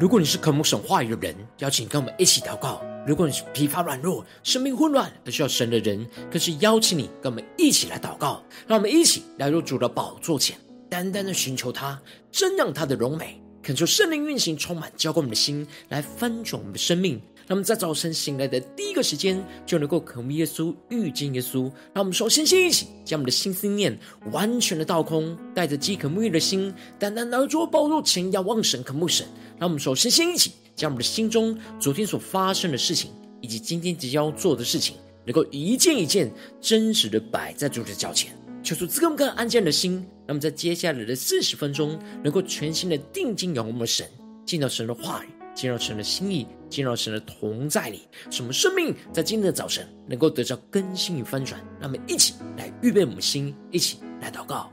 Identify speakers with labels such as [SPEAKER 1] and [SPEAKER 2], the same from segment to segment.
[SPEAKER 1] 如果你是渴慕神话语的人，邀请跟我们一起祷告；如果你是疲乏软弱、生命混乱而需要神的人，更是邀请你跟我们一起来祷告。让我们一起来入主的宝座前，单单的寻求他，真让他的荣美，恳求圣灵运行，充满浇灌我们的心，来翻转我们的生命。让我们在早晨醒来的第一个时间，就能够渴慕耶稣、遇见耶稣。让我们首先先一起将我们的心思念完全的倒空，带着饥渴沐浴的心，单单来到宝座前，仰望神、渴慕神。让我们首先先一起将我们的心中昨天所发生的事情，以及今天即将要做的事情，能够一件一件真实的摆在主的脚前，求主赐给我们更安静的心。那么在接下来的四十分钟，能够全心的定睛仰望我们的神，见到神的话语。进入神的心意，进入神的同在里，什么生命在今天的早晨能够得到更新与翻转。让我们一起来预备我们心，一起来祷告。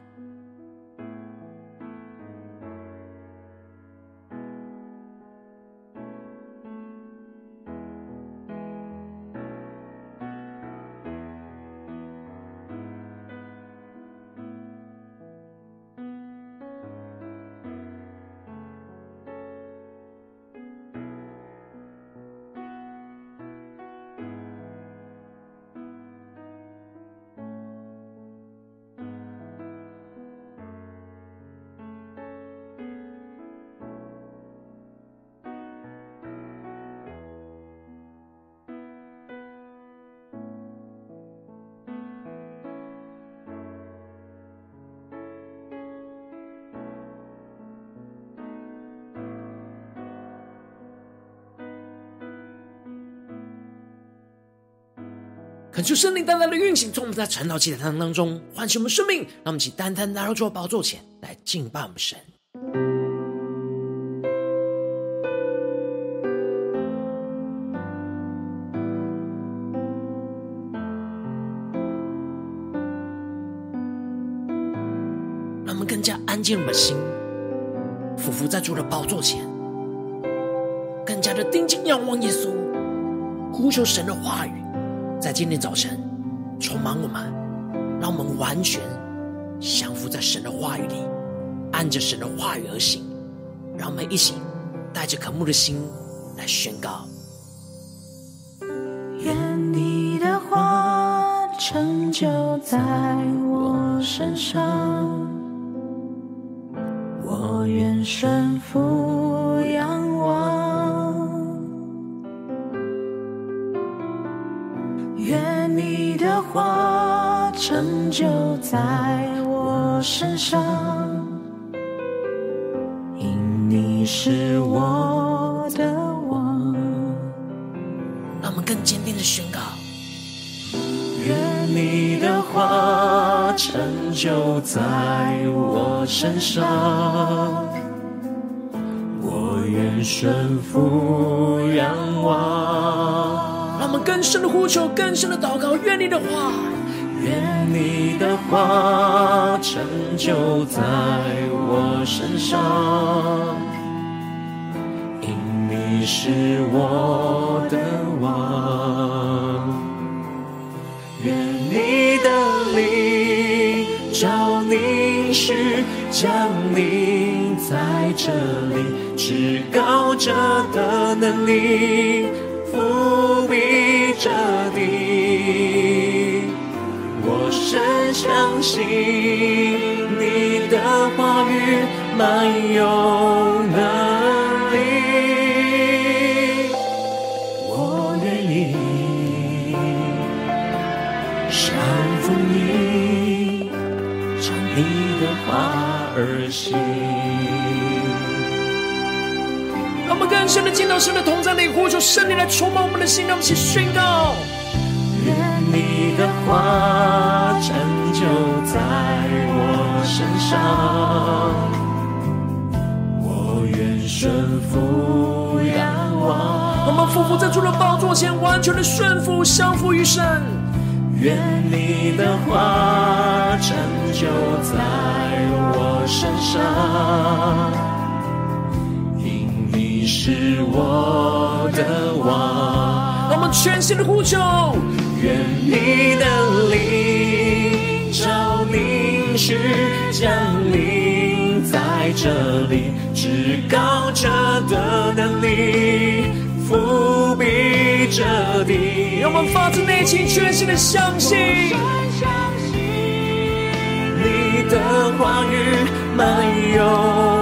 [SPEAKER 1] 恳求圣灵单单的运行，从我们在晨祷祭坛当中唤醒我们生命，让我们一起单单来到主的宝座前来敬拜我们神。让我们更加安静我们的心，俯伏在主的宝座前，更加的定睛仰望耶稣，呼求神的话语。在今天早晨，充满我们，让我们完全降服在神的话语里，按着神的话语而行。让我们一起带着渴慕的心来宣告：
[SPEAKER 2] 愿你的话成就在我身上，我愿顺服在我身上，因你是我的王。
[SPEAKER 1] 让我们更坚定的宣告：
[SPEAKER 2] 愿你的话成就在我身上，我愿顺服仰望。
[SPEAKER 1] 让我们更深的呼求，更深的祷告，愿你的
[SPEAKER 2] 话，你的话成就在我身上，因你是我的王。愿你的灵召凝视降临在这里，至高者的能力。伏笔着地，相信你的话语满有能力，我愿意降服你，唱你的话而行。
[SPEAKER 1] 我们更深的见到神的同在里，呼求圣灵来充满我们的心，让我们一起宣告：
[SPEAKER 2] 愿你的话成就在我身上，我愿顺服仰望。
[SPEAKER 1] 我们夫妇在主的宝座前，完全的顺服、相服于神。
[SPEAKER 2] 愿你的话成就在我身上。因你是我的王，
[SPEAKER 1] 我们全心的呼求，
[SPEAKER 2] 愿你的灵照凝视降临在这里，至高者的能力伏笔这地。
[SPEAKER 1] 让我们发自内心、全心的相信，
[SPEAKER 2] 你的话语漫游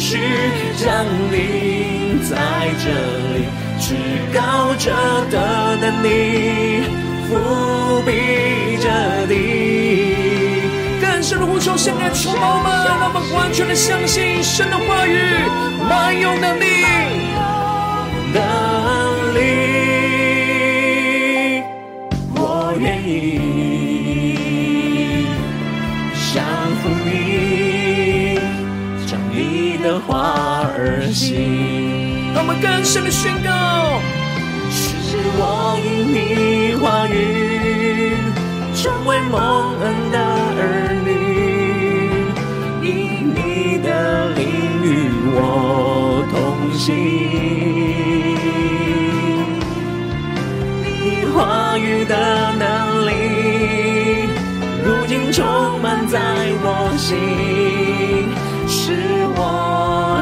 [SPEAKER 2] 降临在这里，至高者的能力伏笔着地。
[SPEAKER 1] 更深的呼求，圣灵充满我们，让我们完全的相信神的话语，满有能力，
[SPEAKER 2] 的话而行，
[SPEAKER 1] 让我们更深的宣告：
[SPEAKER 2] 是我因你话语成为蒙恩的儿女，因你的灵与我同行，你话语的能力如今充满在我心。是我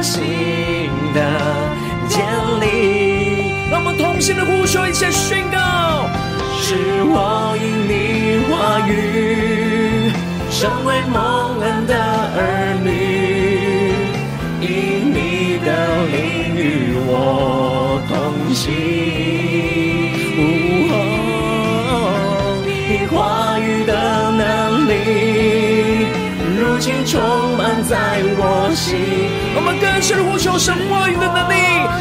[SPEAKER 2] 新的建立，
[SPEAKER 1] 让我们同心的呼求，一起宣告：
[SPEAKER 2] 是我因你话语成为蒙恩的儿女，因你的灵与我同行，如今充。在我心，
[SPEAKER 1] 我们更深的呼求神话语的能力，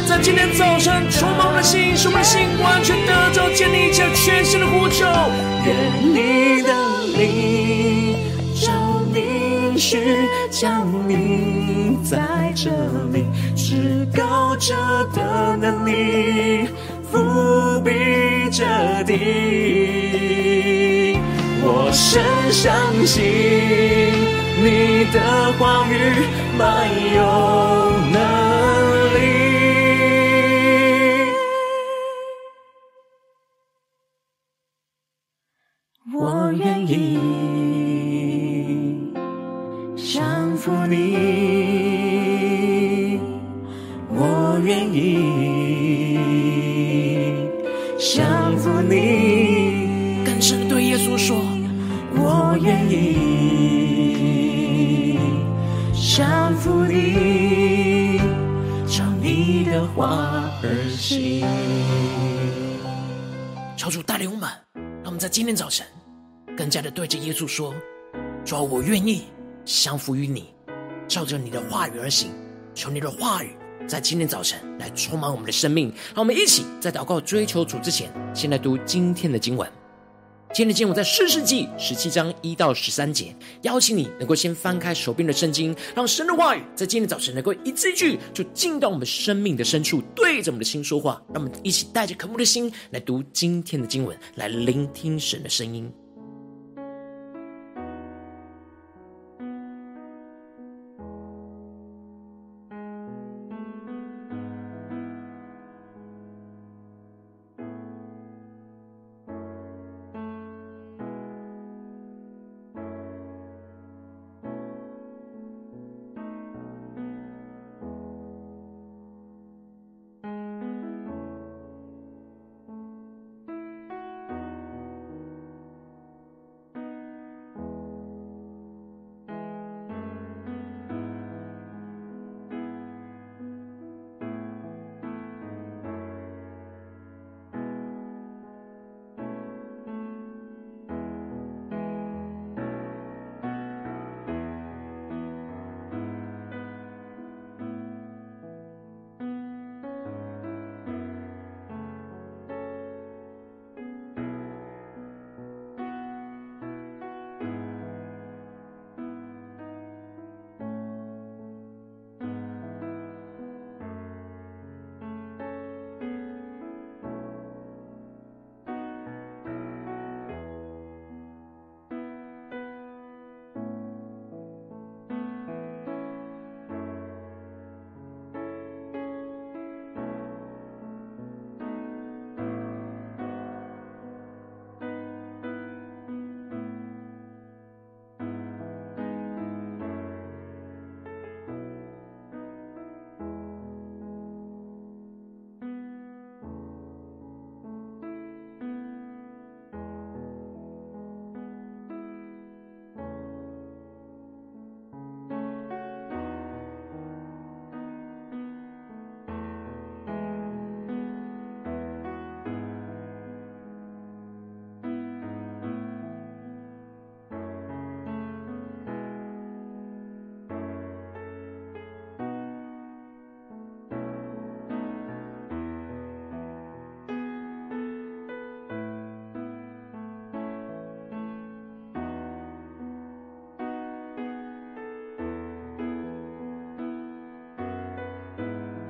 [SPEAKER 1] 在今天早晨充满我们的心，使我们的心完全得着建立起全新的呼求。
[SPEAKER 2] 愿你的灵照定序降临在这里，至高者的能力覆庇着地，我深相信。你的话语没有稣
[SPEAKER 1] 说：“主啊，我愿意降服于你，照着你的话语而行。求你的话语在今天早晨来充满我们的生命。让我们一起在祷告追求主之前，先来读今天的经文。”今天的经文在士师记十七章一到十三节，邀请你能够先翻开手边的圣经，让神的话语在今天早晨能够一字一句就进到我们生命的深处，对着我们的心说话。让我们一起带着渴慕的心来读今天的经文，来聆听神的声音。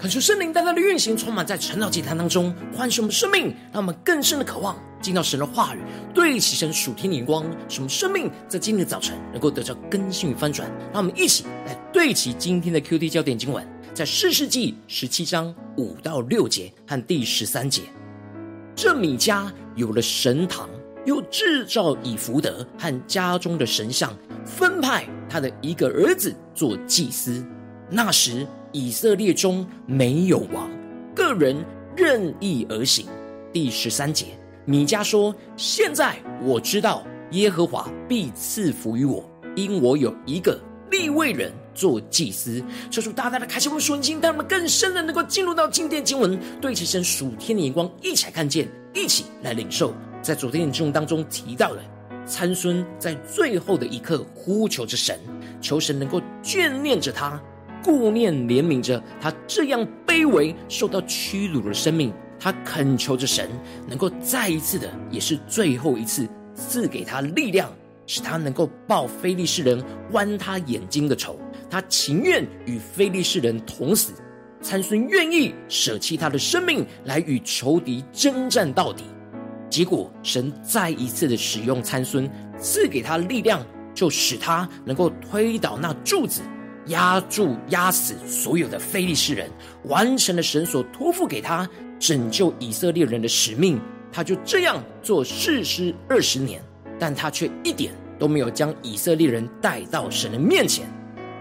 [SPEAKER 1] 恳求圣灵大大的运行，充满在晨祷祭坛当中，唤醒我们生命，让我们更深的渴望进到神的话语，对齐神属天的眼光，使我们生命在今天的早晨能够得到更新与翻转。让我们一起来对齐今天的 QD 焦点经文，在士师记十七章五到六节和第十三节。这米迦有了神堂，又制造以弗得和家中的神像，分派他的一个儿子做祭司。那时。以色列中没有王，个人任意而行。第十三节，米迦说：“现在我知道耶和华必赐福于我，因我有一个立位人做祭司。”求主大大的开启我们属灵心，让我们更深的能够进入到今天经文，对其神属天的眼光，一起来看见，一起来领受。在昨天的经文当中提到了参孙在最后的一刻呼求着神，求神能够眷念着他。顾念怜悯着他这样卑微、受到屈辱的生命，他恳求着神能够再一次的，也是最后一次赐给他力量，使他能够报非利士人剜他眼睛的仇。他情愿与非利士人同死，参孙愿意舍弃他的生命来与仇敌征战到底。结果神再一次的使用参孙，赐给他力量，就使他能够推倒那柱子。压住、压死所有的非利士人，完成了神所托付给他拯救以色列人的使命。他就这样做士师二十年，但他却一点都没有将以色列人带到神的面前。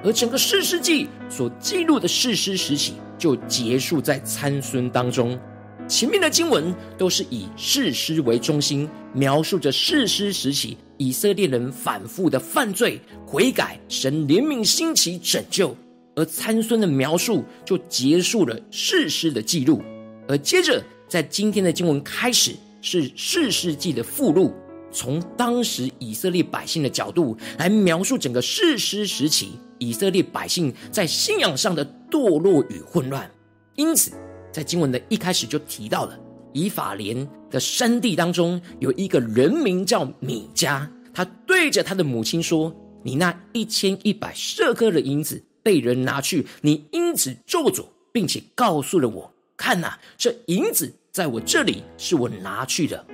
[SPEAKER 1] 而整个士师记所记录的士师时期，就结束在参孙当中。前面的经文都是以士师为中心，描述着士师时期以色列人反复的犯罪、悔改、神怜悯兴起拯救。而参孙的描述就结束了士师的记录。而接着在今天的经文开始是世师记的附录，从当时以色列百姓的角度来描述整个士师时期以色列百姓在信仰上的堕落与混乱。因此。在经文的一开始就提到了，以法莲的山地当中有一个人名叫米迦，他对着他的母亲说：“你那一千一百舍克的银子被人拿去，你因此咒诅，并且告诉了我，看呐，这银子在我这里是我拿去的。”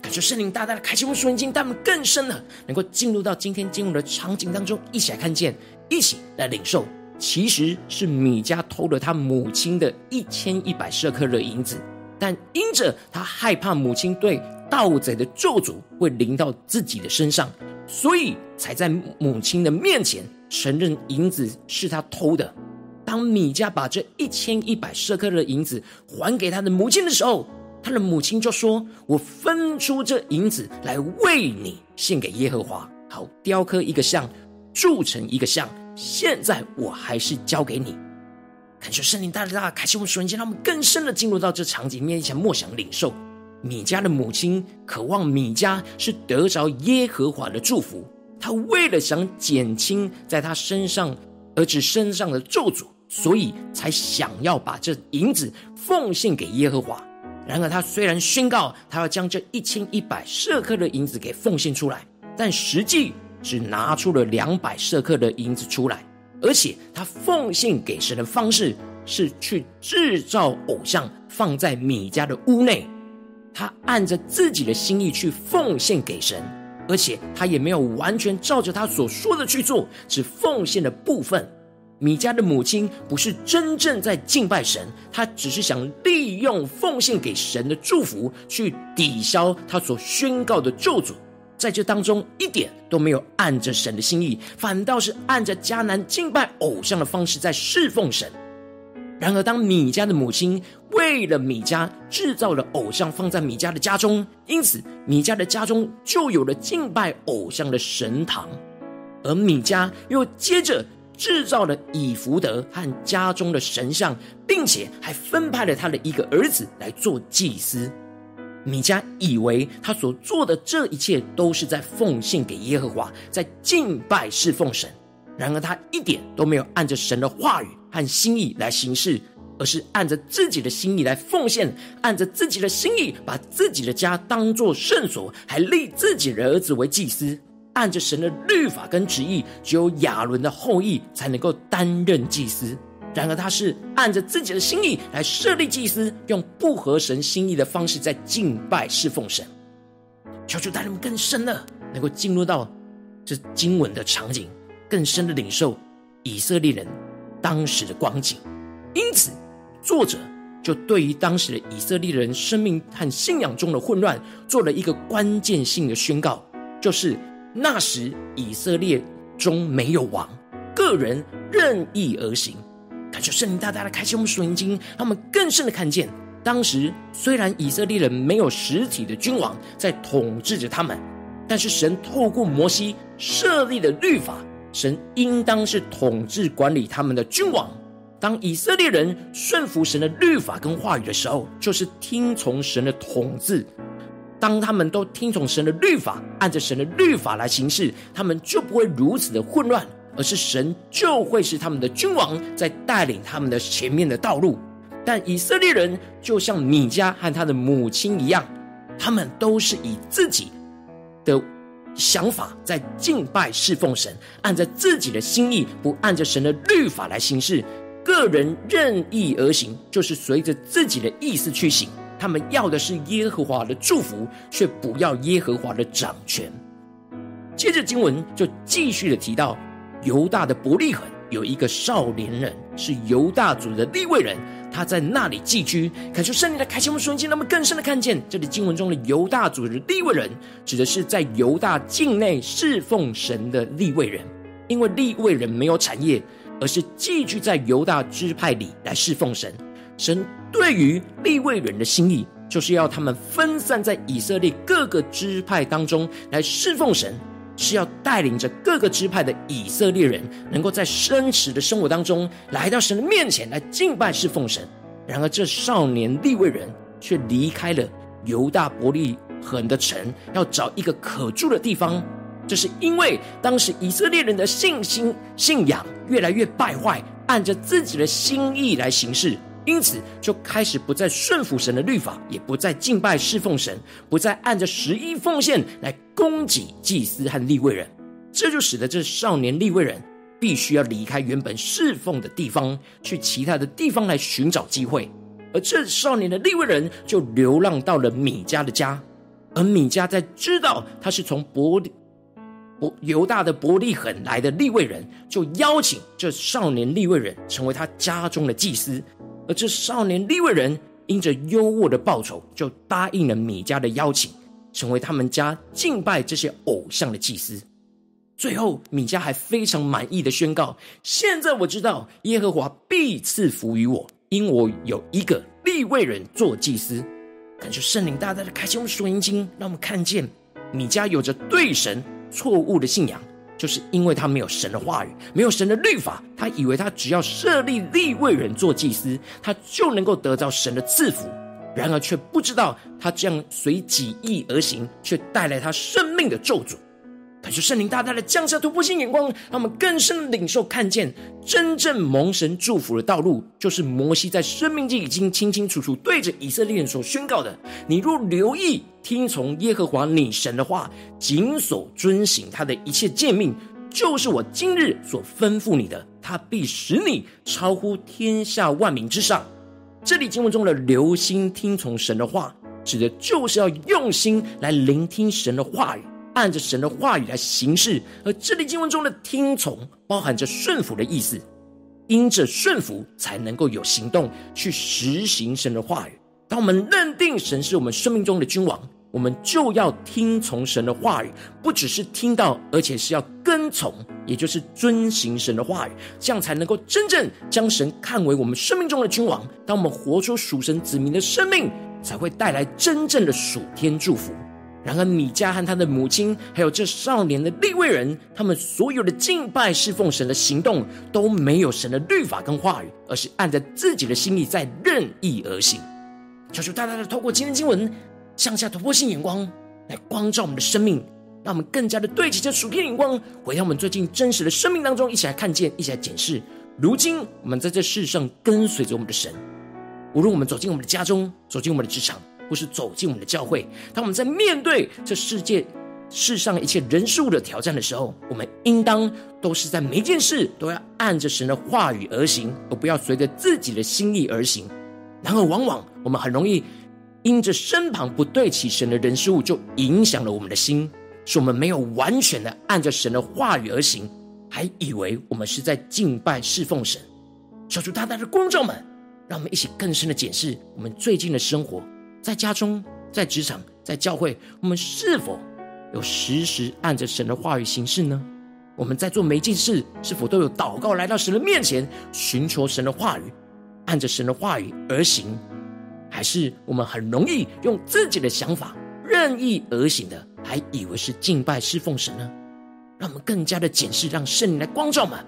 [SPEAKER 1] 感谢圣灵大大的开启我们属灵经，带我们更深的能够进入到今天经文的场景当中，一起来看见，一起来领受。其实是米迦偷了他母亲的一千一百舍克的银子，但因着他害怕母亲对盗贼的咒诅会临到自己的身上，所以才在母亲的面前承认银子是他偷的。当米迦把这一千一百舍客勒银子还给他的母亲的时候，他的母亲就说：“我分出这银子来为你献给耶和华，好雕刻一个像，铸成一个像。”现在我还是交给你，感谢圣灵大大开启我们属灵间，让我们更深的进入到这场景面前，默想领受。米迦的母亲渴望米迦是得着耶和华的祝福，她为了想减轻在他身上儿子身上的咒诅，所以才想要把这银子奉献给耶和华。然而，他虽然宣告他要将这一千一百舍克的银子给奉献出来，但实际。只拿出了两百舍克的银子出来，而且他奉献给神的方式是去制造偶像，放在米迦的屋内。他按着自己的心意去奉献给神，而且他也没有完全照着他所说的去做，只奉献了部分。米迦的母亲不是真正在敬拜神，她只是想利用奉献给神的祝福去抵消他所宣告的咒诅。在这当中一点都没有按着神的心意，反倒是按着迦南敬拜偶像的方式在侍奉神。然而，当米迦的母亲为了米迦制造了偶像放在米迦的家中，因此米迦的家中就有了敬拜偶像的神堂。而米迦又接着制造了以弗得和家中的神像，并且还分派了他的一个儿子来做祭司。米迦以为他所做的这一切都是在奉献给耶和华，在敬拜侍奉神。然而他一点都没有按着神的话语和心意来行事，而是按着自己的心意来奉献，按着自己的心意把自己的家当作圣所，还立自己的儿子为祭司。按着神的律法跟旨意，只有亚伦的后裔才能够担任祭司。然而他是按着自己的心意来设立祭司，用不合神心意的方式在敬拜侍奉神。求主带领我们更深的能够进入到这经文的场景，更深的领受以色列人当时的光景。因此，作者就对于当时的以色列人生命和信仰中的混乱，做了一个关键性的宣告，就是那时以色列中没有王，个人任意而行。感谢圣灵大大的开启我们属灵经，让我们更深的看见，当时虽然以色列人没有实体的君王在统治着他们，但是神透过摩西设立的律法，神应当是统治管理他们的君王。当以色列人顺服神的律法跟话语的时候，就是听从神的统治。当他们都听从神的律法，按着神的律法来行事，他们就不会如此的混乱，而是神就会是他们的君王，在带领他们的前面的道路。但以色列人就像米迦和他的母亲一样，他们都是以自己的想法在敬拜侍奉神，按着自己的心意，不按着神的律法来行事。个人任意而行，就是随着自己的意思去行。他们要的是耶和华的祝福，却不要耶和华的掌权。接着经文就继续的提到，犹大的伯利恒有一个少年人，是犹大族的立位人，他在那里寄居。感谢圣灵的开启我们瞬间，让我们更深的看见，这里经文中的犹大族的立位人，指的是在犹大境内侍奉神的立位人，因为立位人没有产业。而是寄居在犹大支派里来侍奉神。神对于立位人的心意，就是要他们分散在以色列各个支派当中来侍奉神，是要带领着各个支派的以色列人，能够在真实的生活当中来到神的面前来敬拜侍奉神。然而，这少年利未人却离开了犹大伯利恒的城，要找一个可住的地方。这是因为当时以色列人的信心、信仰越来越败坏，按着自己的心意来行事，因此就开始不再顺服神的律法，也不再敬拜侍奉神，不再按着十一奉献来供给祭司和立位人。这就使得这少年立位人必须要离开原本侍奉的地方，去其他的地方来寻找机会。而这少年的立位人就流浪到了米迦的家，而米迦在知道他是从伯利。犹大的伯利恒来的立位人，就邀请这少年立位人成为他家中的祭司。而这少年利未人因着优渥的报酬，就答应了米迦的邀请，成为他们家敬拜这些偶像的祭司。最后，米迦还非常满意的宣告：现在我知道耶和华必赐福于我，因我有一个利未人做祭司。感谢圣灵大大的开启我们属灵经，让我们看见米迦有着对神。错误的信仰，就是因为他没有神的话语，没有神的律法，他以为他只要设立立位人做祭司，他就能够得到神的赐福。然而却不知道，他这样随己意而行，却带来他生命的咒诅。感谢圣灵大大的降下突破性眼光，让我们更深的领受看见真正蒙神祝福的道路，就是摩西在生命记已经清清楚楚对着以色列人所宣告的：你若留意听从耶和华你神的话，谨守遵行他的一切诫命，就是我今日所吩咐你的，他必使你超乎天下万民之上。这里经文中的留心听从神的话，指的就是要用心来聆听神的话语。按着神的话语来行事，而这里经文中的听从包含着顺服的意思，因着顺服才能够有行动去实行神的话语。当我们认定神是我们生命中的君王，我们就要听从神的话语，不只是听到，而且是要跟从，也就是遵行神的话语，这样才能够真正将神看为我们生命中的君王。当我们活出属神子民的生命，才会带来真正的属天祝福。然而，米迦和他的母亲，还有这少年的利未人，他们所有的敬拜侍奉神的行动，都没有神的律法跟话语，而是按着自己的心意在任意而行。求主大大的透过今天经文，向下突破性眼光，来光照我们的生命，让我们更加的对齐这属天眼光，回到我们最近真实的生命当中，一起来看见，一起来检视。如今，我们在这世上跟随着我们的神，无论我们走进我们的家中，走进我们的职场。或是走进我们的教会，当我们在面对这世界世上一切人事物的挑战的时候，我们应当都是在每一件事都要按着神的话语而行，而不要随着自己的心意而行。然而，往往我们很容易因着身旁不对齐神的人事物，就影响了我们的心，使我们没有完全的按着神的话语而行，还以为我们是在敬拜侍奉神。小主大大的光照们，让我们一起更深的检视我们最近的生活，在家中。在职场，在教会，我们是否有时时按着神的话语行事呢？我们在做每一件事，是否都有祷告来到神的面前，寻求神的话语，按着神的话语而行？还是我们很容易用自己的想法任意而行的，还以为是敬拜侍奉神呢？让我们更加的检视，让圣灵来光照们。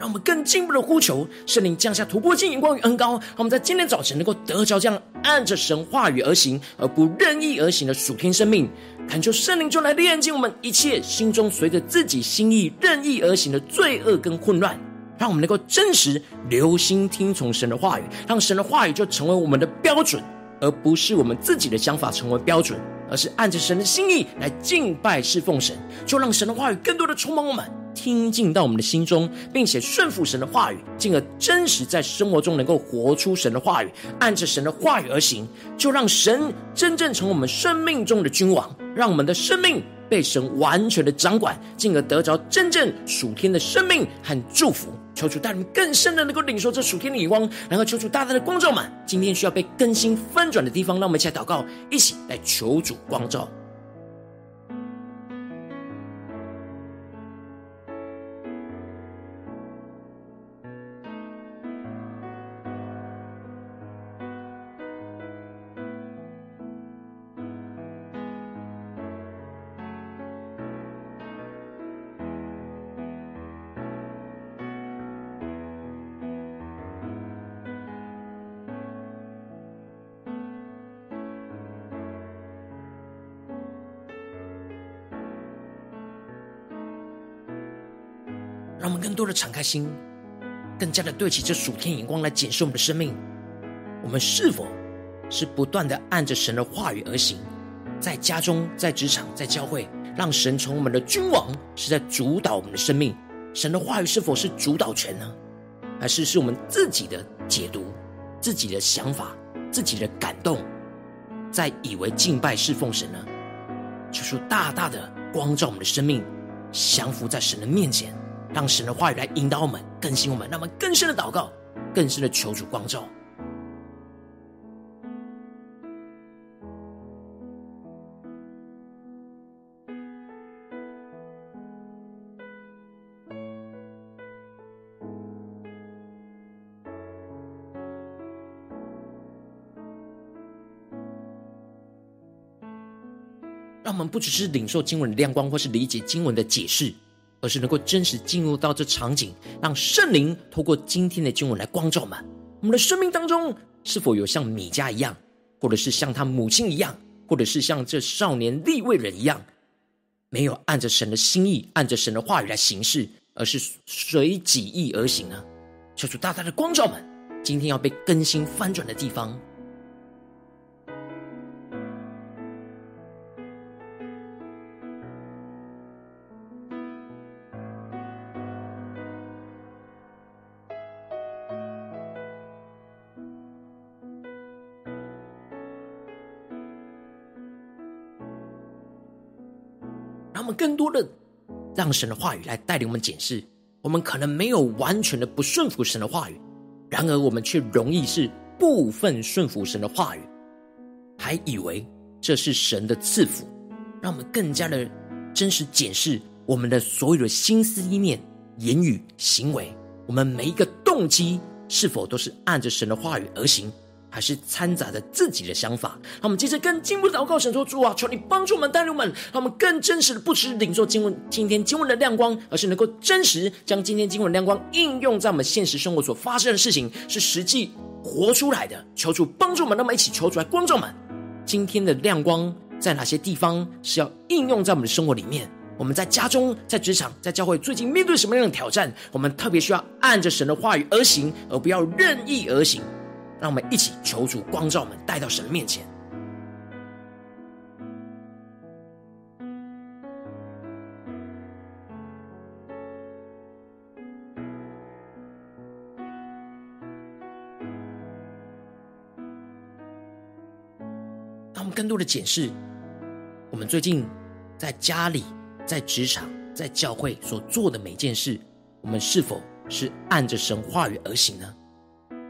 [SPEAKER 1] 让我们更进一步的呼求圣灵降下突破性眼光与恩膏，让我们在今天早晨能够得着这样按着神话语而行，而不任意而行的属天生命。恳求圣灵就来炼净我们一切心中随着自己心意任意而行的罪恶跟混乱，让我们能够真实留心听从神的话语，让神的话语就成为我们的标准，而不是我们自己的想法成为标准，而是按着神的心意来敬拜侍奉神。就让神的话语更多的充满我们。听进到我们的心中，并且顺服神的话语，进而真实在生活中能够活出神的话语，按着神的话语而行，就让神真正成为我们生命中的君王，让我们的生命被神完全的掌管，进而得着真正属天的生命和祝福。求主带领更深的能够领受这属天的眼光，然后求主大大的光照们，今天需要被更新翻转的地方，让我们一起来祷告，一起来求主光照。让我们更多的敞开心，更加的对齐这属天眼光来检视我们的生命。我们是否是不断的按着神的话语而行？在家中、在职场、在教会，让神从我们的君王是在主导我们的生命。神的话语是否是主导权呢？还是是我们自己的解读、自己的想法、自己的感动，在以为敬拜侍奉神呢？求主大大的光照我们的生命，降服在神的面前。让神的话语来引导我们、更新我们，让我们更深的祷告、更深的求主光照。让我们不只是领受经文的亮光，或是理解经文的解释。而是能够真实进入到这场景，让圣灵透过今天的经文来光照我们。我们的生命当中是否有像米迦一样，或者是像他母亲一样，或者是像这少年利未人一样，没有按着神的心意，按着神的话语来行事，而是随己意而行呢？求主大大的光照我们，今天要被更新翻转的地方。多的让神的话语来带领我们检视，我们可能没有完全的不顺服神的话语，然而我们却容易是部分顺服神的话语，还以为这是神的赐福。让我们更加的真实检视我们的所有的心思意念、言语行为，我们每一个动机是否都是按着神的话语而行。还是掺杂着自己的想法，让我们接着更进一步的祷告，神说：“主啊，求你帮助我们，带领我们，让我们更真实的不只是领受经文今天经文的亮光，而是能够真实将今天经文的亮光应用在我们现实生活所发生的事情，是实际活出来的。求主帮助我们，那么一起求主来光照们，今天的亮光在哪些地方是要应用在我们的生活里面？我们在家中、在职场、在教会，最近面对什么样的挑战？我们特别需要按着神的话语而行，而不要任意而行。”让我们一起求助光照门带到神面前。让我们更多的检视我们最近在家里在职场在教会所做的每件事我们是否是按着神话语而行呢？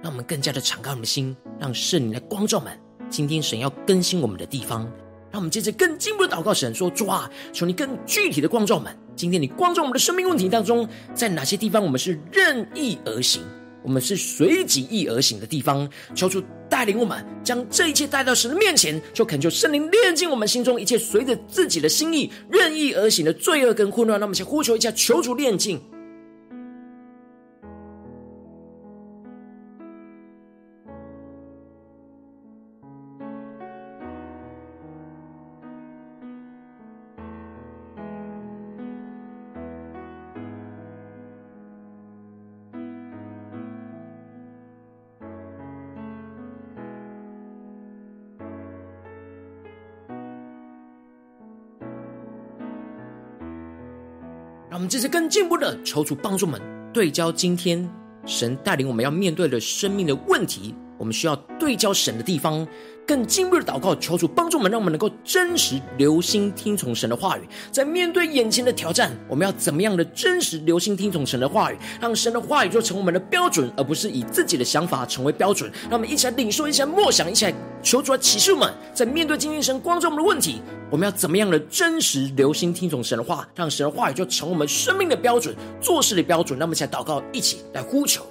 [SPEAKER 1] 让我们更加的敞开我们的心，让圣灵来光照们。今天神要更新我们的地方，让我们接着更进一步的祷告神说：主啊，求你更具体的光照们。今天你光照我们的生命问题当中，在哪些地方我们是任意而行？我们是随己意而行的地方，求主带领我们，将这一切带到神的面前，就恳求圣灵炼净我们心中一切随着自己的心意任意而行的罪恶跟混乱。那么，先呼求一下，求主炼净。我们这次更进一步的求主帮助们对焦今天神带领我们要面对的生命的问题，我们需要对焦神的地方，更进一步的祷告，求主帮助我们，让我们能够真实留心听从神的话语。在面对眼前的挑战，我们要怎么样的真实留心听从神的话语，让神的话语就成为我们的标准，而不是以自己的想法成为标准。让我们一起来领受，一起来默想，一起来求主来启示我们，在面对今天神光照我们的问题。我们要怎么样的真实留心听从神的话，让神的话语就成我们生命的标准、做事的标准。那么，才祷告，一起来呼求。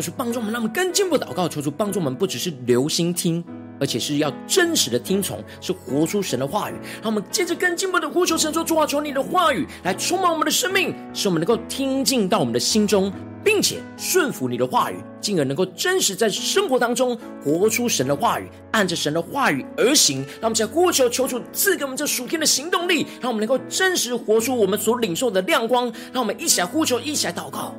[SPEAKER 1] 求主帮助我们，让我们更进步祷告。求主帮助我们，不只是留心听，而且是要真实的听从，是活出神的话语。让我们接着更进步的呼求神说：主啊，求你的话语来充满我们的生命，使我们能够听进到我们的心中，并且顺服你的话语，进而能够真实在生活当中活出神的话语，按着神的话语而行。让我们在呼求，求主赐给我们这属天的行动力，让我们能够真实活出我们所领受的亮光。让我们一起来呼求，一起来祷告。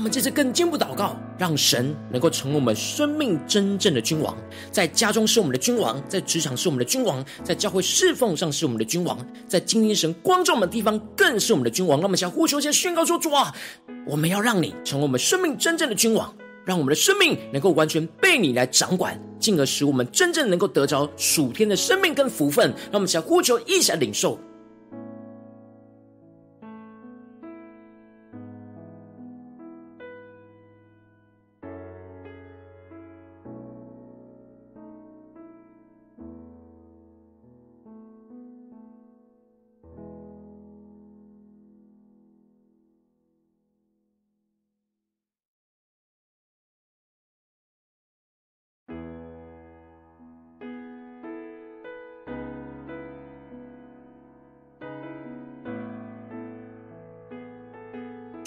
[SPEAKER 1] 我们这次更进一步祷告，让神能够成为我们生命真正的君王，在家中是我们的君王，在职场是我们的君王，在教会侍奉上是我们的君王，在今天神光照我们的地方更是我们的君王。让我们想呼求先，宣告说：主啊，我们要让你成为我们生命真正的君王，让我们的生命能够完全被你来掌管，进而使我们真正能够得着属天的生命跟福分。让我们想呼求，一起来领受。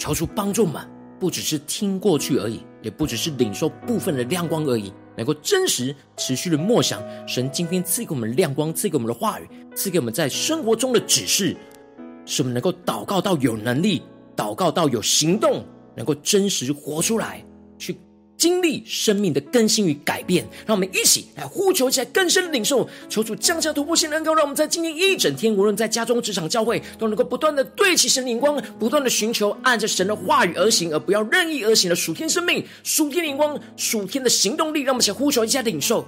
[SPEAKER 1] 求出帮助我们，不只是听过去而已，也不只是领受部分的亮光而已，能够真实持续的默想神今天赐给我们亮光，赐给我们的话语，赐给我们在生活中的指示，使我们能够祷告到有能力，祷告到有行动，能够真实活出来，去。经历生命的更新与改变，让我们一起来呼求起来更深的领受，求主降下突破性的恩膏，让我们在今天一整天，无论在家中、职场、教会，都能够不断的对齐神的灵光，不断的寻求按着神的话语而行，而不要任意而行的属天生命、属天灵光、属天的行动力。让我们先呼求一下领受。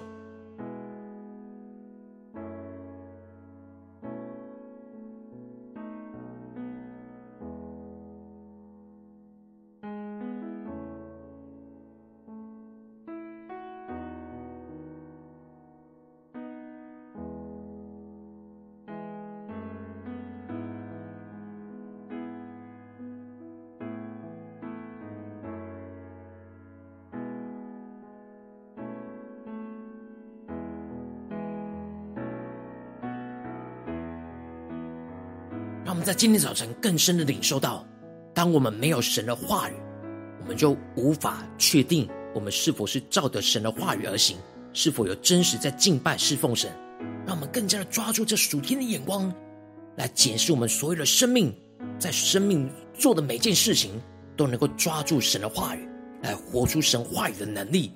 [SPEAKER 1] 让我们在今天早晨更深的领受到，当我们没有神的话语，我们就无法确定我们是否是照着神的话语而行，是否有真实在敬拜侍奉神。让我们更加的抓住这属天的眼光，来检视我们所有的生命，在生命做的每件事情，都能够抓住神的话语，来活出神话语的能力。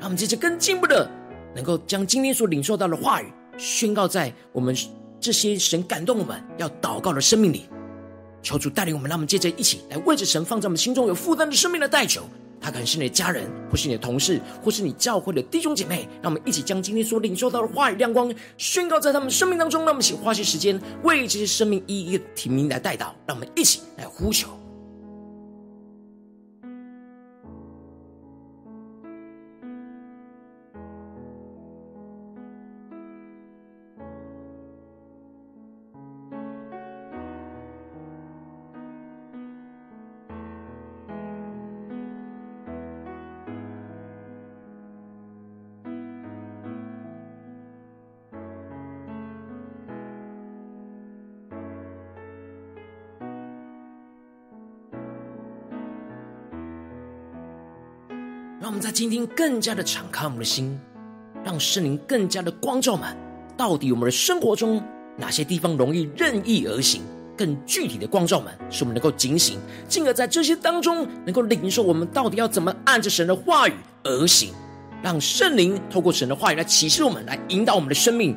[SPEAKER 1] 让我们接着更进一步的，能够将今天所领受到的话语宣告在我们这些神感动我们要祷告的生命里。求主带领我们，让我们接着一起来为着神放在我们心中有负担的生命的代求。他可能是你的家人，或是你的同事，或是你教会的弟兄姐妹。让我们一起将今天所领受到的话语亮光宣告在他们生命当中。让我们一起花些时间为这些生命一一提名来代祷。让我们一起来呼求。们在今天更加的敞开我们的心，让圣灵更加的光照满。到底我们的生活中哪些地方容易任意而行？更具体的光照满，使我们能够警醒，进而在这些当中能够领受我们到底要怎么按着神的话语而行。让圣灵透过神的话语来启示我们，来引导我们的生命。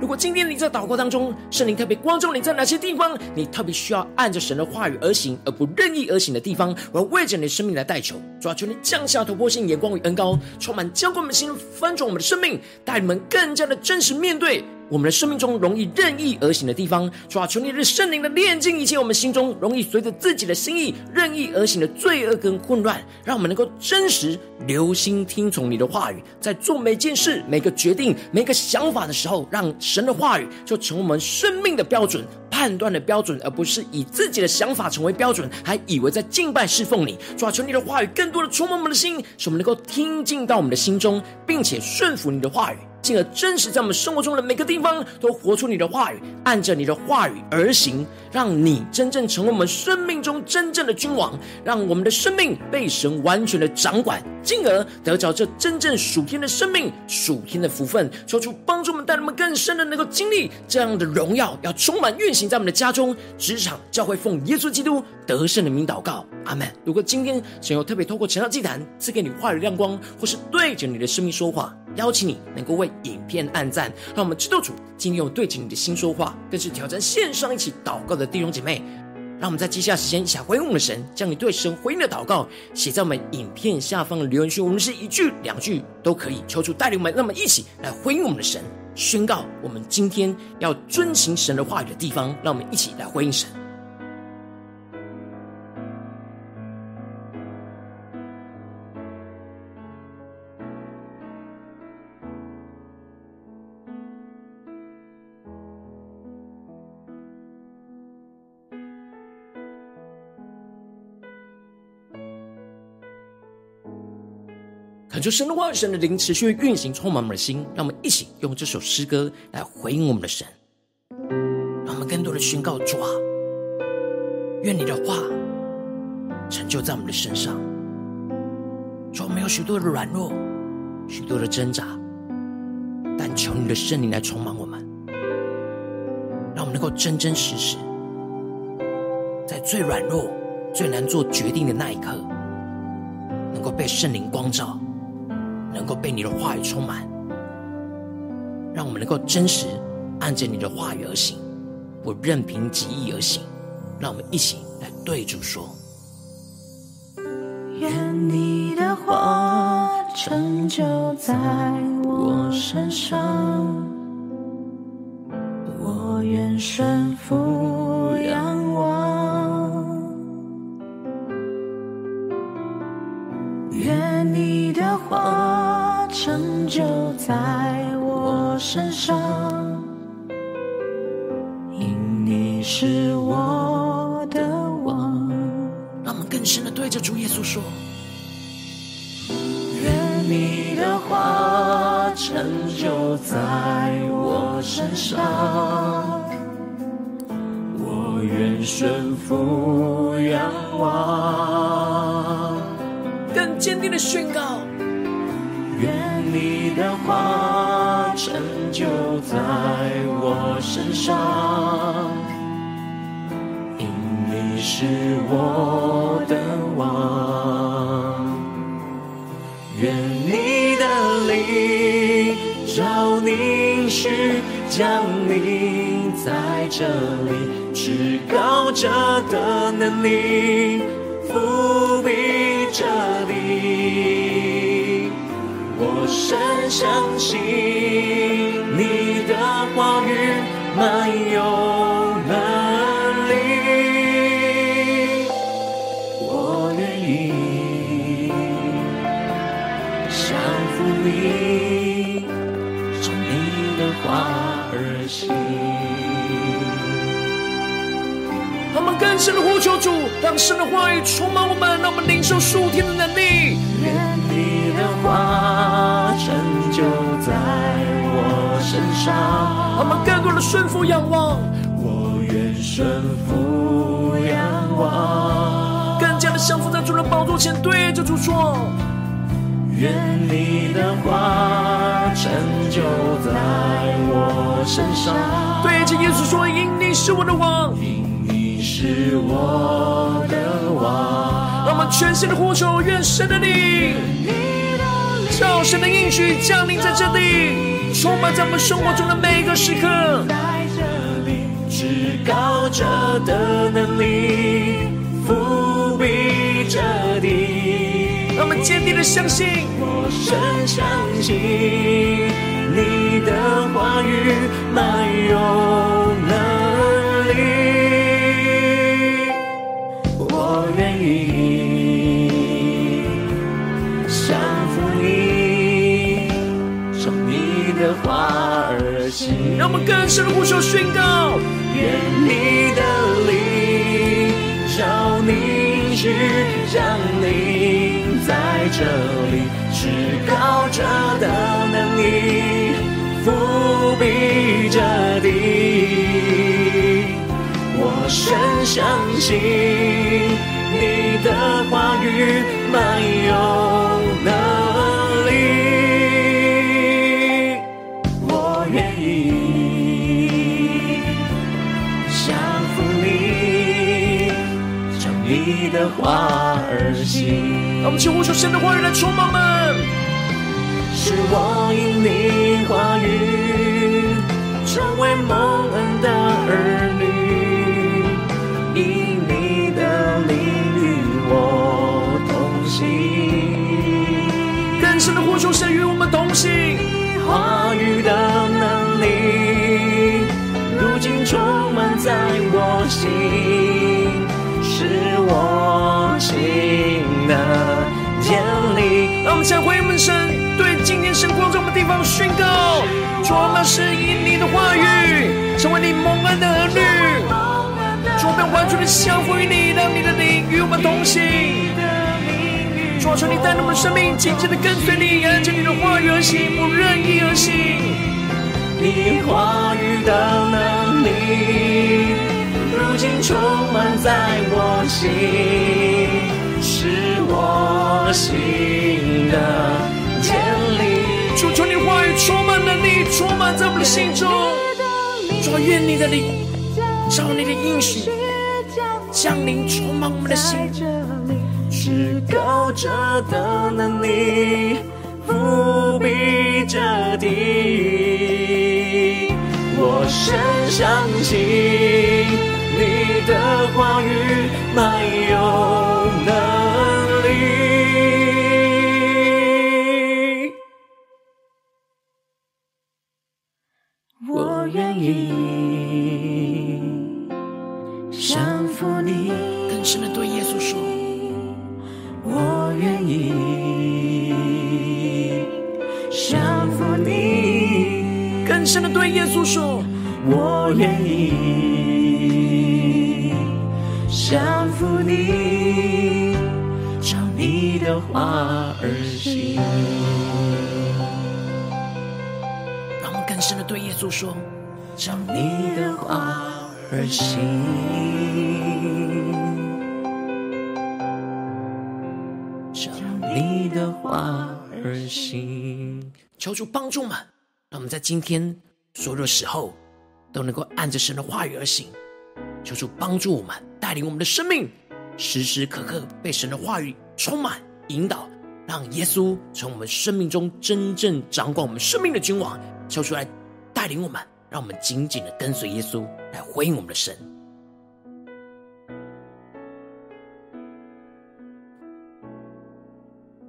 [SPEAKER 1] 如果今天你在祷告当中，圣灵特别关照你在哪些地方，你特别需要按着神的话语而行，而不任意而行的地方，我要为着你的生命来代求，主啊，求你降下突破性眼光与恩高，充满浇灌我们的心，翻转我们的生命，带你们更加的真实面对。我们的生命中容易任意而行的地方，主啊，求你的圣灵的炼净一切我们心中容易随着自己的心意任意而行的罪恶跟混乱，让我们能够真实留心听从你的话语，在做每件事、每个决定、每个想法的时候，让神的话语就成为我们生命的标准、判断的标准，而不是以自己的想法成为标准，还以为在敬拜侍奉你。主啊，求你的话语更多的触摸我们的心，使我们能够听进到我们的心中，并且顺服你的话语。进而真实在我们生活中的每个地方都活出你的话语，按着你的话语而行，让你真正成为我们生命中真正的君王，让我们的生命被神完全的掌管，进而得着这真正属天的生命、属天的福分。求主帮助我们，带我们更深的能够经历这样的荣耀，要充满运行在我们的家中、职场、教会，奉耶稣基督得胜的名祷告，阿门。如果今天神有特别透过晨祷祭坛赐给你话语亮光，或是对着你的生命说话，邀请你能够为影片按赞，让我们知道主今天有对着你的心说话，更是挑战线上一起祷告的弟兄姐妹。让我们在接下来时间想回应我们的神，将你对神回应的祷告写在我们影片下方的留言区。我们是一句两句都可以，求主带领我们，让我们一起来回应我们的神，宣告我们今天要遵行神的话语的地方。让我们一起来回应神。恳求神的话、神的灵持续运行，充满我们的心。让我们一起用这首诗歌来回应我们的神，让我们更多的宣告主啊，愿你的话成就在我们的身上。主，我们有许多的软弱，许多的挣扎，但求你的圣灵来充满我们，让我们能够真真实实，在最软弱、最难做决定的那一刻，能够被圣灵光照。能够被你的话语充满，让我们能够真实按着你的话语而行，不任凭己意而行。让我们一起来对主说：
[SPEAKER 2] 愿你的话成就在我身上，我愿顺身上，这里，至高者的能力覆庇这里。我深相信你的话语满有能力，我愿意降服你，从你的话而行。
[SPEAKER 1] 更深的呼求主，让神的话语充满我们，让我们领受属天的能力。
[SPEAKER 2] 愿你的话成就在我身上。
[SPEAKER 1] 我们更多的顺服仰望，
[SPEAKER 2] 我愿顺服仰望，
[SPEAKER 1] 更加的降服在主的宝座前，对着主说：
[SPEAKER 2] 愿你的话成就在我身上。
[SPEAKER 1] 对着耶稣说：因你是我的王。
[SPEAKER 2] 是我的王，
[SPEAKER 1] 让我们全心的呼求，愿神的灵，叫神的应许降临在这里，充满在我们生活中的每一个时刻。
[SPEAKER 2] 在这里，至高者的能力覆庇这地，
[SPEAKER 1] 让我们坚定的相信，
[SPEAKER 2] 我深相信你的话语满有
[SPEAKER 1] 让我们更深的呼求宣告，
[SPEAKER 2] 愿你的灵照凝视降临在这里，至高者的能力覆庇着地。我深相信你的话语满有的话而行，
[SPEAKER 1] 让我们请呼求神的话语来充满我们。
[SPEAKER 2] 是我因你话语成为蒙恩的儿女，因你的灵与我同行。
[SPEAKER 1] 更深的呼求神与我们同行，
[SPEAKER 2] 话语的能力如今充满在我心。是我心的坚立。
[SPEAKER 1] 让我们向回应我们神，对今天神光在我们地方宣告：主啊，那是因你的话语，成为你蒙恩的儿女。主啊，完全的降服于你，让你的灵与我们同行。主啊，求你带领我们生命紧紧的跟随你，按着你的话语而行，不任意而行。
[SPEAKER 2] 你话语的能力。如今充满在我心，是我心的坚立。
[SPEAKER 1] 主，求你话语充满能力，充满在我们的心中。主，愿你的灵，照你的应许，降临充满我们的心。
[SPEAKER 2] 至高者的能力，覆庇这地，我深相信。你的话语满有能诉说：照你的话而行，照你的话而行。
[SPEAKER 1] 求主帮助们，让我们在今天所有的时候都能够按着神的话语而行。求主帮助我们，带领我们的生命，时时刻刻被神的话语充满引导，让耶稣从我们生命中真正掌管我们生命的君王，求主来带领我们，让我们紧紧的跟随耶稣，来回应我们的神。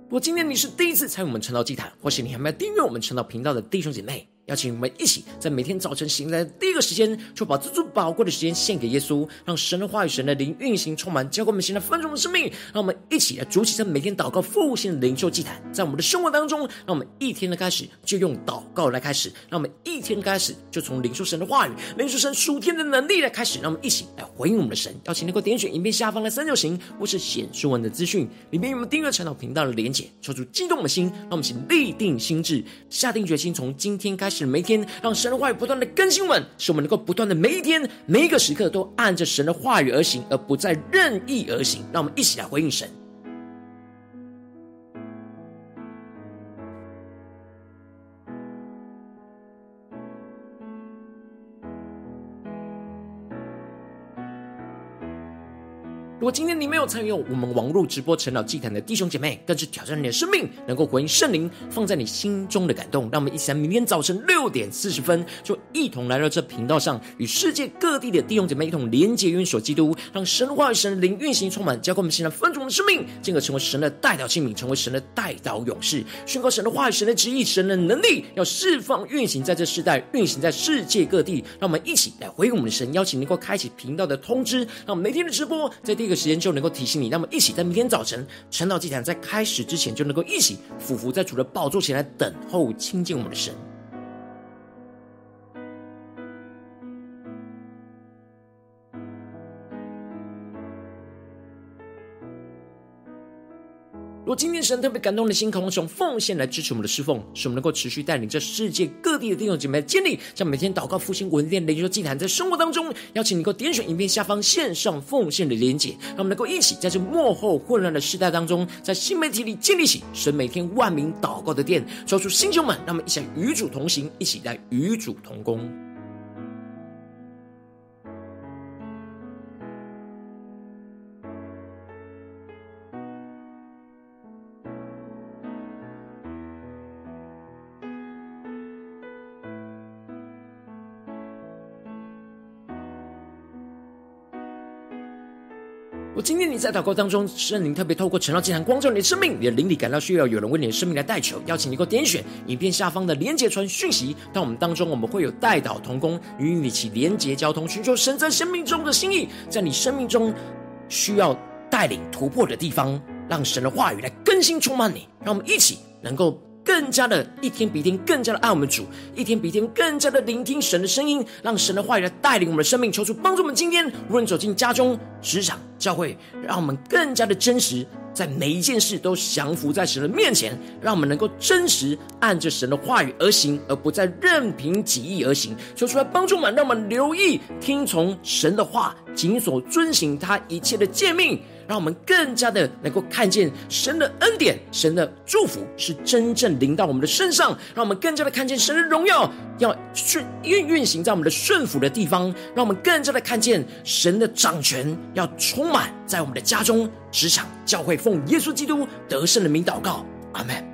[SPEAKER 1] 如果今天你是第一次参与我们晨祷祭坛，或是你还没有订阅我们晨祷频道的弟兄姐妹，邀请我们一起在每天早晨醒来的第一个时间，就把这最宝贵的时间献给耶稣，让神的话语、神的灵运行充满，浇灌我们现在丰盛的生命。让我们一起来筑起这每天祷告复兴的灵修祭坛，在我们的生活当中，让我们一天的开始就用祷告来开始，让我们一天的开始就从领受神的话语、领受神属天的能力来开始。让我们一起来回应我们的神。邀请能够点选影片下方的三角形，或是显示文的资讯里面有我们订阅晨祷频道的连结，抽出激动的心，让我们一起立定心志，下定决心，从今天开是每一天。让神的话语不断的更新我们，使我们能够不断的每一天、每一个时刻都按着神的话语而行，而不再任意而行。让我们一起来回应神。如果今天你没有参与我们网络直播晨祷祭坛的弟兄姐妹，更是挑战你的生命，能够回应圣灵放在你心中的感动。让我们一起在明天早晨六点四十分，就一同来到这频道上，与世界各地的弟兄姐妹一同连结、运所基督，让神话与神灵运行充满，浇灌我们现在分足的生命，进而成为神的代表器皿，成为神的代祷勇士，宣告神的话语、神的旨意、神的能力，要释放、运行在这世代，运行在世界各地。让我们一起来回应我们的神，邀请能够开启频道的通知，让我们每天的直播在第个时间就能够提醒你，那么一起在明天早晨晨祷祭坛在开始之前，就能够一起俯伏在主的宝座前来等候亲近我们的神。今天神特别感动的心，渴望从奉献来支持我们的侍奉，使我们能够持续带领这世界各地的弟兄姐妹建立，将每天祷告复兴稳定的灵修祭坛，在生活当中，邀请你能够点选影片下方线上奉献的连结，让我们能够一起在这幕后混乱的时代当中，在新媒体里建立起神每天万名祷告的殿，抓住弟兄们，让我们一起与主同行，一起来与主同工。我今天你在祷告当中，圣灵特别透过晨祷祭坛光照你的生命，你的灵里感到需要有人为你的生命来代求，邀请你能够点选影片下方的连结传讯息到我们当中，我们会有代祷同工与你一起连结交通，寻求神在生命中的心意，在你生命中需要带领突破的地方，让神的话语来更新充满你，让我们一起能够。更加的一天比一天更加的爱我们主，一天比一天更加的聆听神的声音，让神的话语来带领我们的生命，求主帮助我们。今天无论走进家中、职场、教会，让我们更加的真实，在每一件事都降服在神的面前，让我们能够真实按着神的话语而行，而不再任凭己意而行。求主来帮助我们，让我们留意听从神的话，谨守遵行他一切的诫命。让我们更加的能够看见神的恩典、神的祝福是真正临到我们的身上，让我们更加的看见神的荣耀要顺运运行在我们的顺服的地方，让我们更加的看见神的掌权要充满在我们的家中、职场、教会，奉耶稣基督得胜的名祷告，阿门。